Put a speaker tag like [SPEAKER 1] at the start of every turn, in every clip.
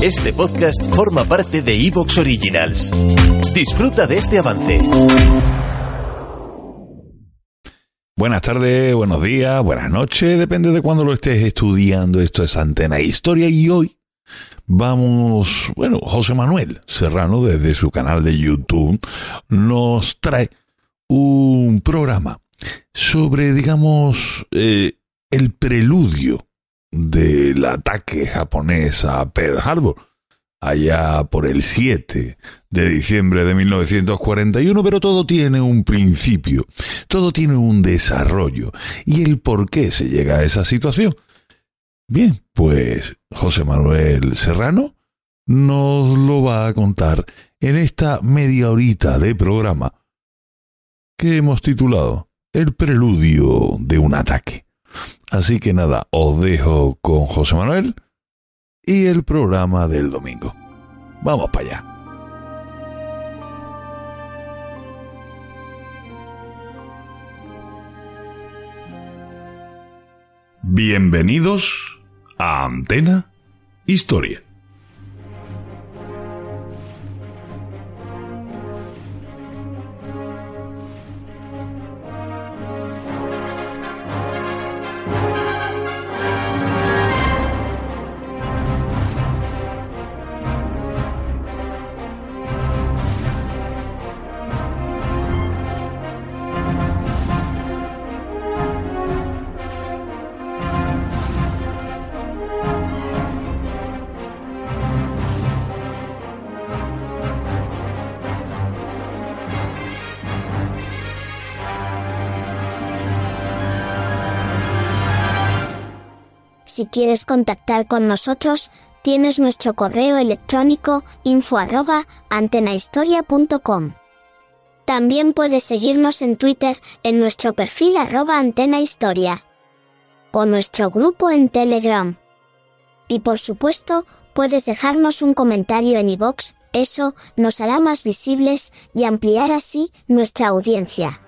[SPEAKER 1] Este podcast forma parte de Evox Originals. Disfruta de este avance.
[SPEAKER 2] Buenas tardes, buenos días, buenas noches, depende de cuándo lo estés estudiando. Esto es Antena Historia y hoy vamos, bueno, José Manuel Serrano desde su canal de YouTube nos trae un programa sobre, digamos, eh, el preludio del ataque japonés a Pearl Harbor, allá por el 7 de diciembre de 1941, pero todo tiene un principio, todo tiene un desarrollo, y el por qué se llega a esa situación. Bien, pues José Manuel Serrano nos lo va a contar en esta media horita de programa que hemos titulado El preludio de un ataque. Así que nada, os dejo con José Manuel y el programa del domingo. Vamos para allá. Bienvenidos a Antena Historia.
[SPEAKER 3] Si quieres contactar con nosotros, tienes nuestro correo electrónico info arroba. También puedes seguirnos en Twitter en nuestro perfil arroba antenahistoria o nuestro grupo en Telegram. Y por supuesto, puedes dejarnos un comentario en iVoox, eso nos hará más visibles y ampliar así nuestra audiencia.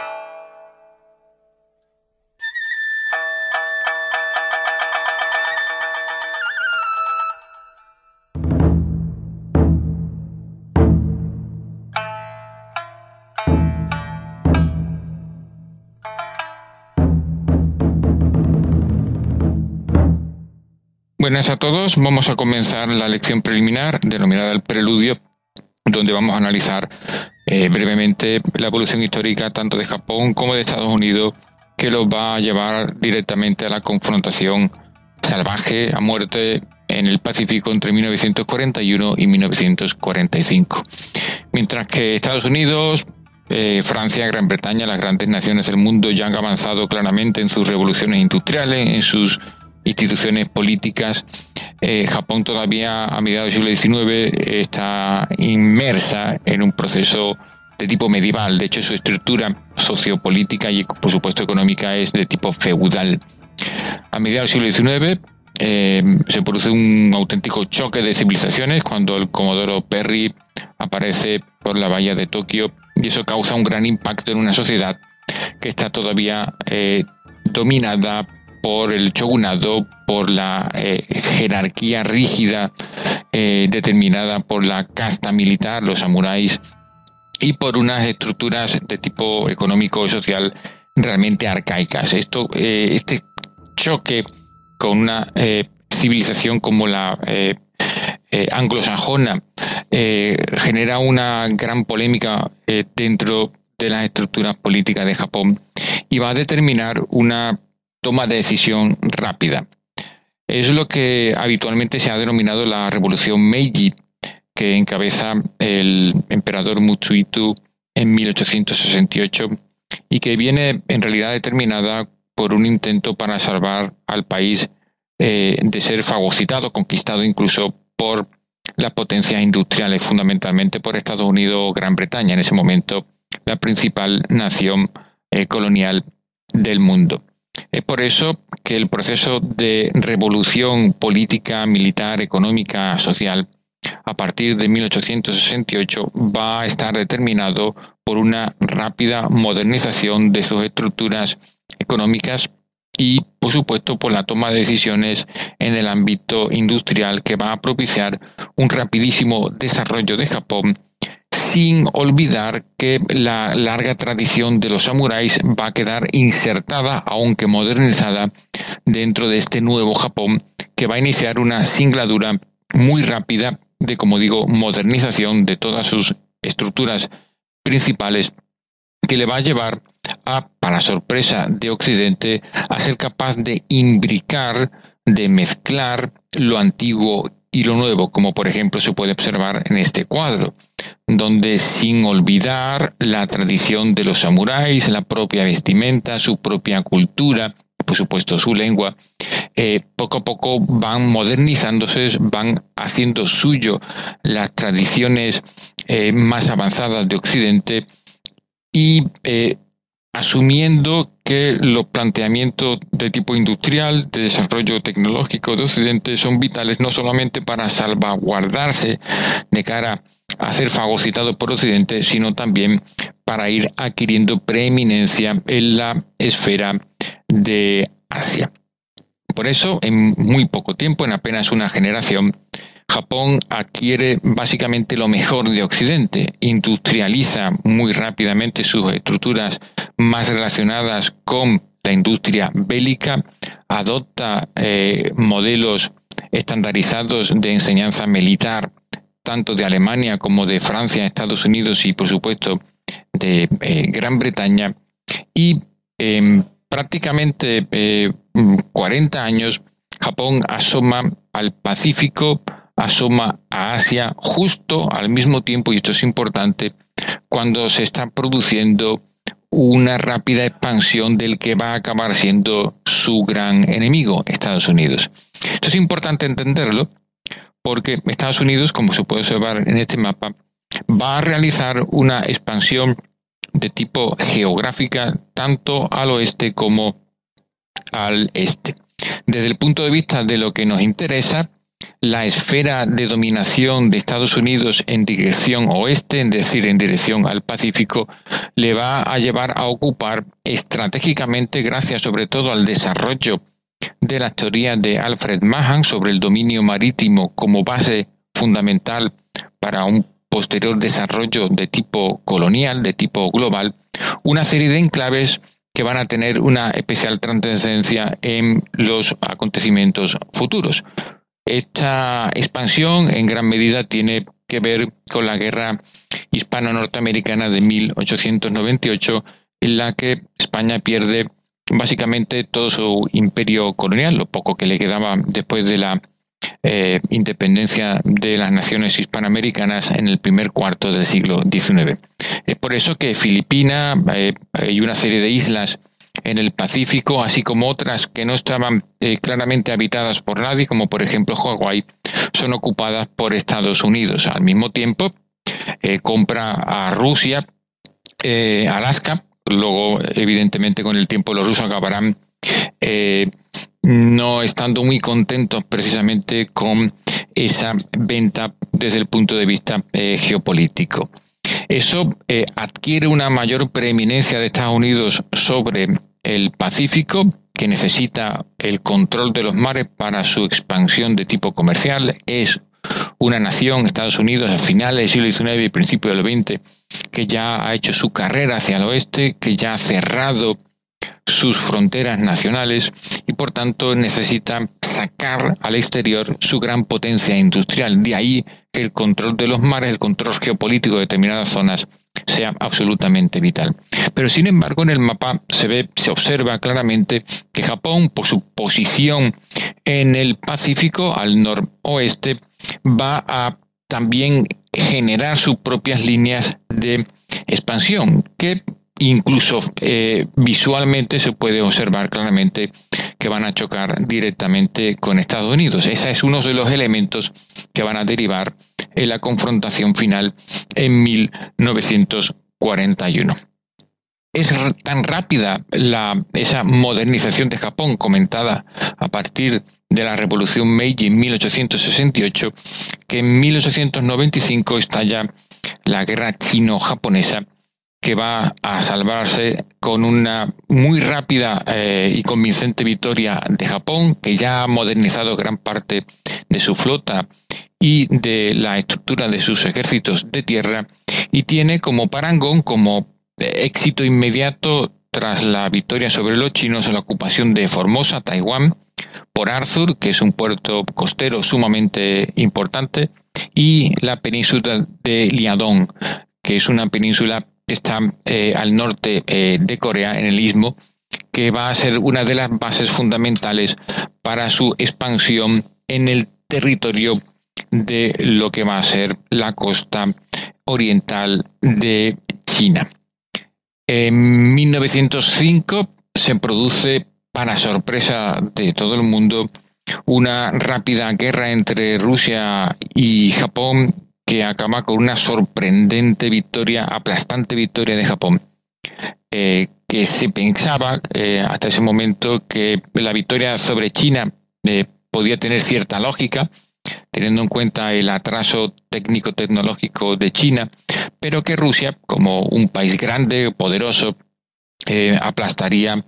[SPEAKER 4] Buenas a todos, vamos a comenzar la lección preliminar denominada el preludio, donde vamos a analizar eh, brevemente la evolución histórica tanto de Japón como de Estados Unidos, que los va a llevar directamente a la confrontación salvaje a muerte en el Pacífico entre 1941 y 1945. Mientras que Estados Unidos, eh, Francia, Gran Bretaña, las grandes naciones del mundo ya han avanzado claramente en sus revoluciones industriales, en sus instituciones políticas. Eh, Japón todavía a mediados del siglo XIX está inmersa en un proceso de tipo medieval. De hecho, su estructura sociopolítica y, por supuesto, económica es de tipo feudal. A mediados del siglo XIX eh, se produce un auténtico choque de civilizaciones cuando el Comodoro Perry aparece por la bahía de Tokio y eso causa un gran impacto en una sociedad que está todavía eh, dominada por el shogunado, por la eh, jerarquía rígida eh, determinada por la casta militar, los samuráis, y por unas estructuras de tipo económico y social realmente arcaicas. Esto, eh, este choque con una civilización como la anglosajona genera una gran polémica dentro de las estructuras políticas de Japón y va a determinar una toma de decisión rápida. Es lo que habitualmente se ha denominado la revolución Meiji, que encabeza el emperador Mutsuhito en 1868 y que viene en realidad determinada por un intento para salvar al país eh, de ser fagocitado, conquistado incluso por las potencias industriales, fundamentalmente por Estados Unidos o Gran Bretaña, en ese momento la principal nación eh, colonial del mundo. Es por eso que el proceso de revolución política, militar, económica, social, a partir de 1868 va a estar determinado por una rápida modernización de sus estructuras económicas y, por supuesto, por la toma de decisiones en el ámbito industrial que va a propiciar un rapidísimo desarrollo de Japón sin olvidar que la larga tradición de los samuráis va a quedar insertada, aunque modernizada, dentro de este nuevo Japón, que va a iniciar una singladura muy rápida de, como digo, modernización de todas sus estructuras principales, que le va a llevar a, para sorpresa de Occidente, a ser capaz de imbricar, de mezclar lo antiguo y lo nuevo, como por ejemplo se puede observar en este cuadro, donde sin olvidar la tradición de los samuráis, la propia vestimenta, su propia cultura, por supuesto su lengua, eh, poco a poco van modernizándose, van haciendo suyo las tradiciones eh, más avanzadas de Occidente y eh, asumiendo que los planteamientos de tipo industrial, de desarrollo tecnológico de Occidente son vitales no solamente para salvaguardarse de cara a ser fagocitado por Occidente, sino también para ir adquiriendo preeminencia en la esfera de Asia. Por eso, en muy poco tiempo, en apenas una generación, Japón adquiere básicamente lo mejor de Occidente, industrializa muy rápidamente sus estructuras más relacionadas con la industria bélica, adopta eh, modelos estandarizados de enseñanza militar, tanto de Alemania como de Francia, Estados Unidos y por supuesto de eh, Gran Bretaña, y en prácticamente 40 eh, años Japón asoma al Pacífico, asoma a Asia justo al mismo tiempo, y esto es importante, cuando se está produciendo una rápida expansión del que va a acabar siendo su gran enemigo, Estados Unidos. Esto es importante entenderlo porque Estados Unidos, como se puede observar en este mapa, va a realizar una expansión de tipo geográfica tanto al oeste como al este. Desde el punto de vista de lo que nos interesa, la esfera de dominación de Estados Unidos en dirección oeste, es decir, en dirección al Pacífico, le va a llevar a ocupar estratégicamente, gracias sobre todo al desarrollo de la teoría de Alfred Mahan sobre el dominio marítimo como base fundamental para un posterior desarrollo de tipo colonial, de tipo global, una serie de enclaves que van a tener una especial trascendencia en los acontecimientos futuros. Esta expansión en gran medida tiene que ver con la guerra hispano-norteamericana de 1898, en la que España pierde básicamente todo su imperio colonial, lo poco que le quedaba después de la eh, independencia de las naciones hispanoamericanas en el primer cuarto del siglo XIX. Es por eso que Filipinas eh, y una serie de islas en el Pacífico, así como otras que no estaban eh, claramente habitadas por nadie, como por ejemplo Hawái, son ocupadas por Estados Unidos. Al mismo tiempo, compra a Rusia Alaska, luego evidentemente con el tiempo los rusos acabarán no estando muy contentos precisamente con esa venta desde el punto de vista geopolítico. Eso eh, adquiere una mayor preeminencia de Estados Unidos sobre el Pacífico, que necesita el control de los mares para su expansión de tipo comercial. Es una nación, Estados Unidos, a finales del siglo XIX y principios del XX, que ya ha hecho su carrera hacia el oeste, que ya ha cerrado sus fronteras nacionales y por tanto necesita sacar al exterior su gran potencia industrial. De ahí que el control de los mares, el control geopolítico de determinadas zonas sea absolutamente vital. Pero sin embargo en el mapa se ve, se observa claramente que Japón, por su posición en el Pacífico al noroeste, va a también generar sus propias líneas de expansión que incluso eh, visualmente se puede observar claramente que van a chocar directamente con Estados Unidos. Ese es uno de los elementos que van a derivar en la confrontación final en 1941. Es tan rápida la, esa modernización de Japón comentada a partir de la Revolución Meiji en 1868 que en 1895 estalla la guerra chino-japonesa que va a salvarse con una muy rápida eh, y convincente victoria de Japón, que ya ha modernizado gran parte de su flota y de la estructura de sus ejércitos de tierra, y tiene como parangón, como éxito inmediato tras la victoria sobre los chinos, la ocupación de Formosa, Taiwán, por Arthur, que es un puerto costero sumamente importante, y la península de Liadong, que es una península está eh, al norte eh, de Corea, en el istmo, que va a ser una de las bases fundamentales para su expansión en el territorio de lo que va a ser la costa oriental de China. En 1905 se produce, para sorpresa de todo el mundo, una rápida guerra entre Rusia y Japón que acaba con una sorprendente victoria, aplastante victoria de Japón. Eh, que se pensaba eh, hasta ese momento que la victoria sobre China eh, podía tener cierta lógica, teniendo en cuenta el atraso técnico-tecnológico de China, pero que Rusia, como un país grande, poderoso, aplastaría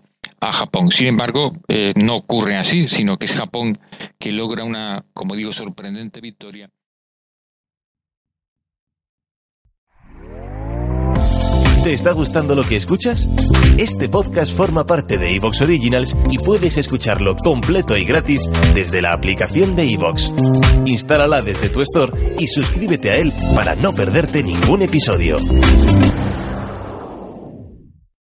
[SPEAKER 4] a Japón. Sin embargo, no ocurre así, sino que es Japón que logra una, como digo, sorprendente victoria
[SPEAKER 1] ¿Te está gustando lo que escuchas? Este podcast forma parte de Evox Originals y puedes escucharlo completo y gratis desde la aplicación de Evox. Instálala desde tu store y suscríbete a él para no perderte ningún episodio.